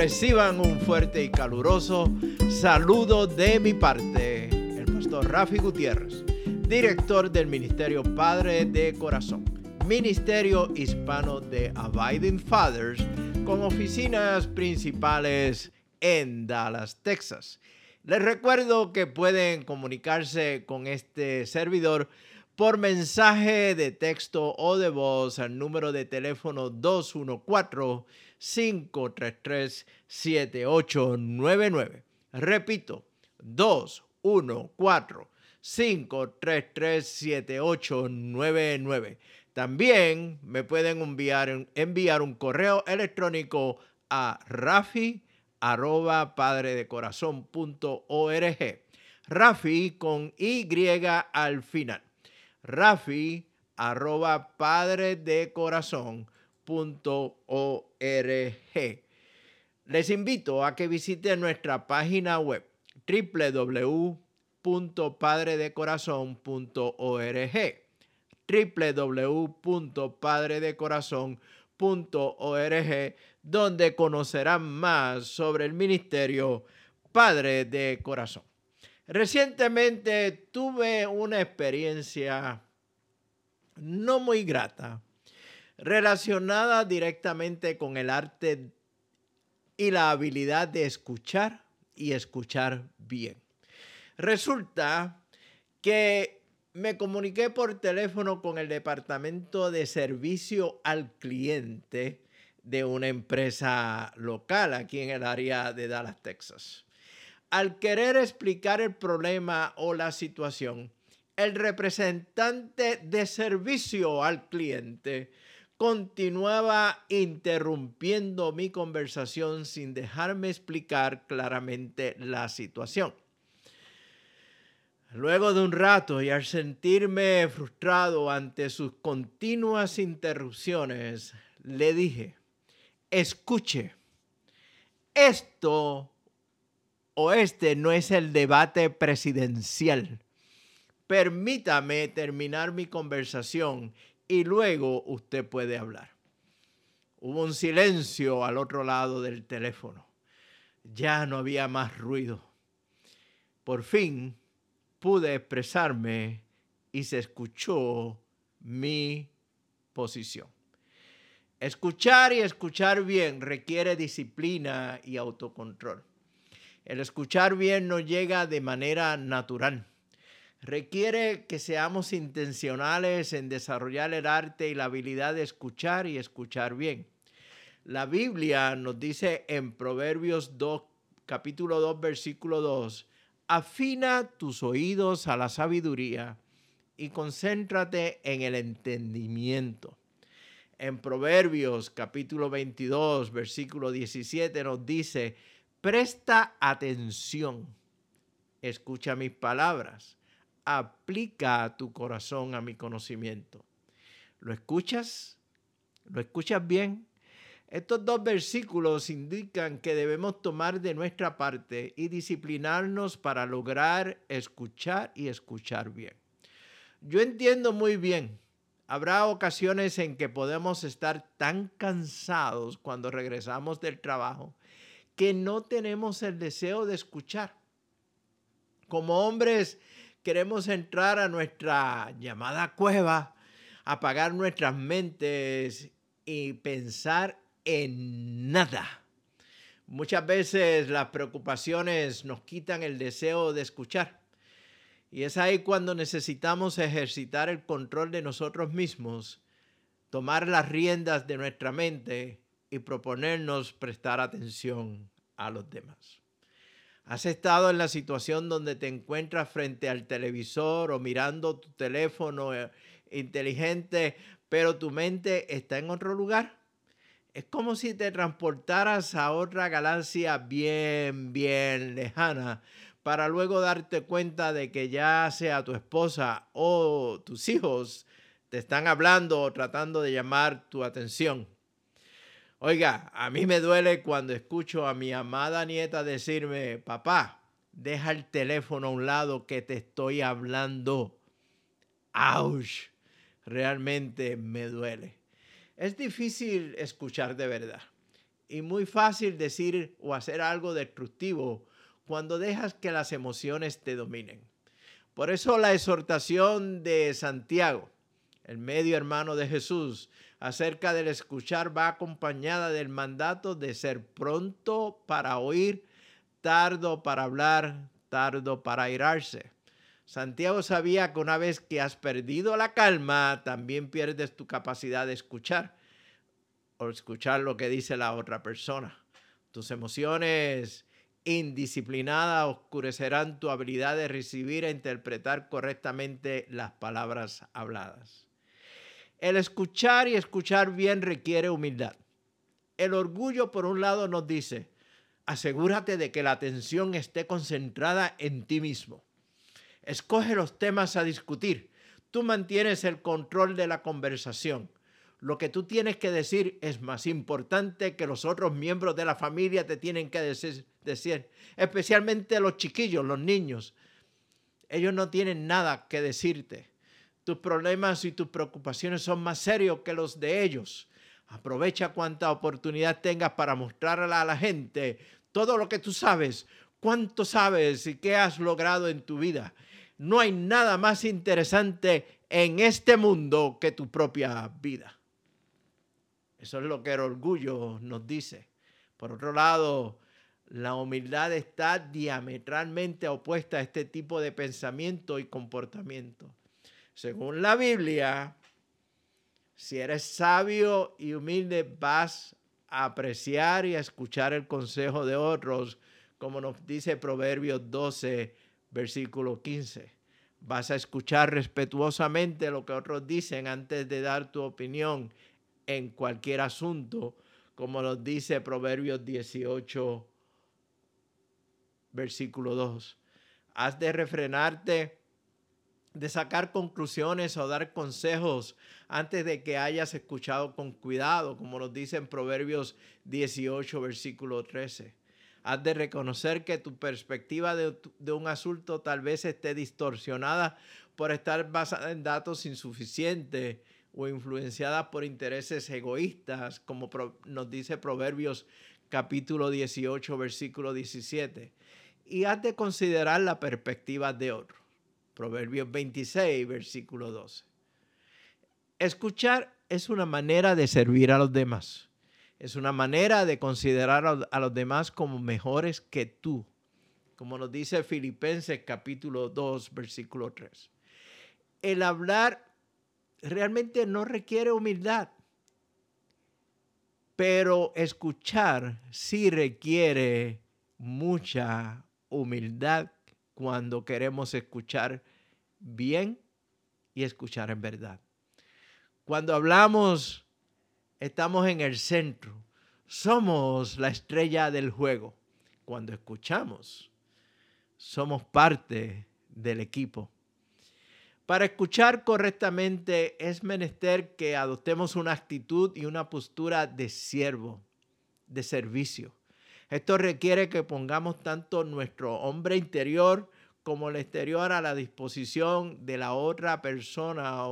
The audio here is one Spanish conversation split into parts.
reciban un fuerte y caluroso saludo de mi parte, el pastor Rafi Gutiérrez, director del Ministerio Padre de Corazón, Ministerio Hispano de Abiding Fathers, con oficinas principales en Dallas, Texas. Les recuerdo que pueden comunicarse con este servidor por mensaje de texto o de voz al número de teléfono 214 533-7899. Repito, 214-533-7899. También me pueden enviar, enviar un correo electrónico a rafi arroba padredecorazón.org. Rafi con Y al final. Rafi arroba padre de corazón les invito a que visiten nuestra página web www.padredecorazon.org www.padredecorazon.org donde conocerán más sobre el ministerio Padre de Corazón. Recientemente tuve una experiencia no muy grata relacionada directamente con el arte y la habilidad de escuchar y escuchar bien. Resulta que me comuniqué por teléfono con el departamento de servicio al cliente de una empresa local aquí en el área de Dallas, Texas. Al querer explicar el problema o la situación, el representante de servicio al cliente continuaba interrumpiendo mi conversación sin dejarme explicar claramente la situación. Luego de un rato y al sentirme frustrado ante sus continuas interrupciones, le dije, escuche, esto o este no es el debate presidencial. Permítame terminar mi conversación y luego usted puede hablar. Hubo un silencio al otro lado del teléfono. Ya no había más ruido. Por fin pude expresarme y se escuchó mi posición. Escuchar y escuchar bien requiere disciplina y autocontrol. El escuchar bien no llega de manera natural requiere que seamos intencionales en desarrollar el arte y la habilidad de escuchar y escuchar bien. La Biblia nos dice en Proverbios 2, capítulo 2, versículo 2, afina tus oídos a la sabiduría y concéntrate en el entendimiento. En Proverbios capítulo 22, versículo 17 nos dice, presta atención, escucha mis palabras aplica tu corazón a mi conocimiento. ¿Lo escuchas? ¿Lo escuchas bien? Estos dos versículos indican que debemos tomar de nuestra parte y disciplinarnos para lograr escuchar y escuchar bien. Yo entiendo muy bien, habrá ocasiones en que podemos estar tan cansados cuando regresamos del trabajo que no tenemos el deseo de escuchar. Como hombres queremos entrar a nuestra llamada cueva, apagar nuestras mentes y pensar en nada. Muchas veces las preocupaciones nos quitan el deseo de escuchar. Y es ahí cuando necesitamos ejercitar el control de nosotros mismos, tomar las riendas de nuestra mente y proponernos prestar atención a los demás. ¿Has estado en la situación donde te encuentras frente al televisor o mirando tu teléfono eh, inteligente, pero tu mente está en otro lugar? Es como si te transportaras a otra galaxia bien, bien lejana para luego darte cuenta de que ya sea tu esposa o tus hijos te están hablando o tratando de llamar tu atención. Oiga, a mí me duele cuando escucho a mi amada nieta decirme, papá, deja el teléfono a un lado que te estoy hablando. ¡Auch! Realmente me duele. Es difícil escuchar de verdad y muy fácil decir o hacer algo destructivo cuando dejas que las emociones te dominen. Por eso la exhortación de Santiago, el medio hermano de Jesús, acerca del escuchar va acompañada del mandato de ser pronto para oír, tardo para hablar, tardo para airarse. Santiago sabía que una vez que has perdido la calma, también pierdes tu capacidad de escuchar o escuchar lo que dice la otra persona. Tus emociones indisciplinadas oscurecerán tu habilidad de recibir e interpretar correctamente las palabras habladas. El escuchar y escuchar bien requiere humildad. El orgullo, por un lado, nos dice, asegúrate de que la atención esté concentrada en ti mismo. Escoge los temas a discutir. Tú mantienes el control de la conversación. Lo que tú tienes que decir es más importante que los otros miembros de la familia te tienen que decir, especialmente los chiquillos, los niños. Ellos no tienen nada que decirte. Tus problemas y tus preocupaciones son más serios que los de ellos. Aprovecha cuanta oportunidad tengas para mostrarle a la gente todo lo que tú sabes, cuánto sabes y qué has logrado en tu vida no hay nada más interesante en este mundo que tu propia vida. Eso es lo que el orgullo nos dice. Por otro lado, la humildad está diametralmente opuesta a este tipo de pensamiento y comportamiento. Según la Biblia, si eres sabio y humilde, vas a apreciar y a escuchar el consejo de otros, como nos dice Proverbios 12, versículo 15. Vas a escuchar respetuosamente lo que otros dicen antes de dar tu opinión en cualquier asunto, como nos dice Proverbios 18, versículo 2. Has de refrenarte de sacar conclusiones o dar consejos antes de que hayas escuchado con cuidado, como nos dice en Proverbios 18, versículo 13. Has de reconocer que tu perspectiva de, un asunto tal vez esté distorsionada por estar basada en datos insuficientes o influenciada por intereses egoístas, como nos dice Proverbios capítulo 18, versículo 17. Y has de considerar la perspectiva de otro. Proverbios 26, versículo 12. Escuchar es una manera de servir a los demás. Es una manera de considerar a los demás como mejores que tú, como nos dice Filipenses capítulo 2, versículo 3. El hablar realmente no requiere humildad, pero escuchar sí requiere mucha humildad cuando queremos escuchar bien y escuchar en verdad. Cuando hablamos estamos en el centro. Somos la estrella del juego. Cuando escuchamos, somos parte del equipo. Para escuchar correctamente es menester que adoptemos una actitud y una postura de siervo, de servicio. Esto requiere que pongamos tanto nuestro hombre interior como el exterior a la disposición de la otra persona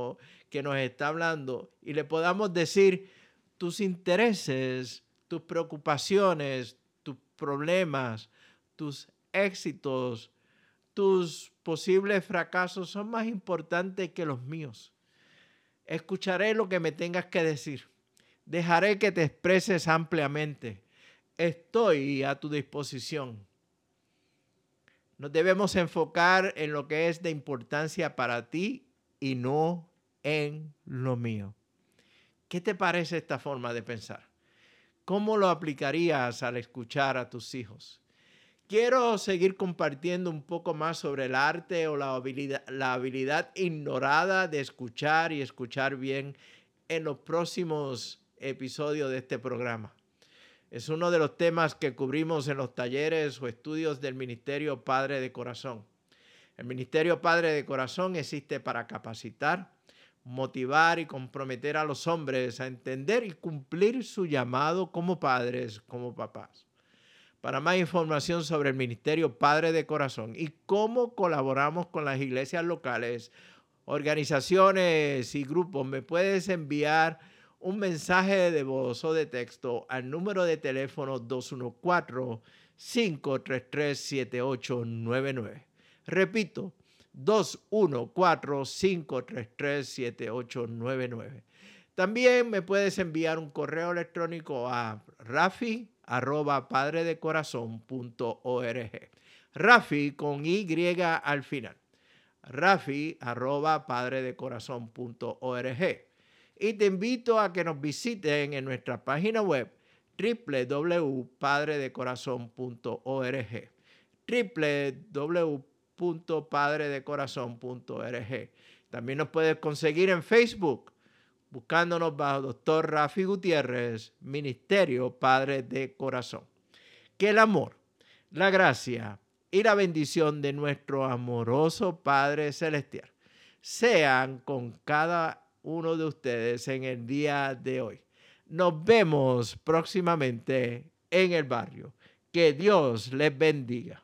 que nos está hablando y le podamos decir, tus intereses, tus preocupaciones, tus problemas, tus éxitos, tus posibles fracasos son más importantes que los míos. Escucharé lo que me tengas que decir. Dejaré que te expreses ampliamente. Estoy a tu disposición. Nos debemos enfocar en lo que es de importancia para ti y no en lo mío. ¿Qué te parece esta forma de pensar? ¿Cómo lo aplicarías al escuchar a tus hijos? Quiero seguir compartiendo un poco más sobre el arte o la habilidad, la habilidad ignorada de escuchar y escuchar bien en los próximos episodio de este programa. Es uno de los temas que cubrimos en los talleres o estudios del Ministerio Padre de Corazón. El Ministerio Padre de Corazón existe para capacitar, motivar y comprometer a los hombres a entender y cumplir su llamado como padres, como papás. Para más información sobre el Ministerio Padre de Corazón y cómo colaboramos con las iglesias locales, organizaciones y grupos, me puedes enviar un mensaje de voz o de texto al número de teléfono 214-533-7899. Repito, 214-533-7899. También me puedes enviar un correo electrónico a rafi arroba padredecorazón.org. Rafi con Y al final. Rafi arroba padredecorazón.org. Y te invito a que nos visiten en nuestra página web www.padredecorazón.org www.padredecorazón.org También nos puedes conseguir en Facebook buscándonos bajo Doctor Rafi Gutiérrez, Ministerio Padre de Corazón. Que el amor, la gracia y la bendición de nuestro amoroso Padre Celestial sean con cada uno de ustedes en el día de hoy. Nos vemos próximamente en el barrio. Que Dios les bendiga.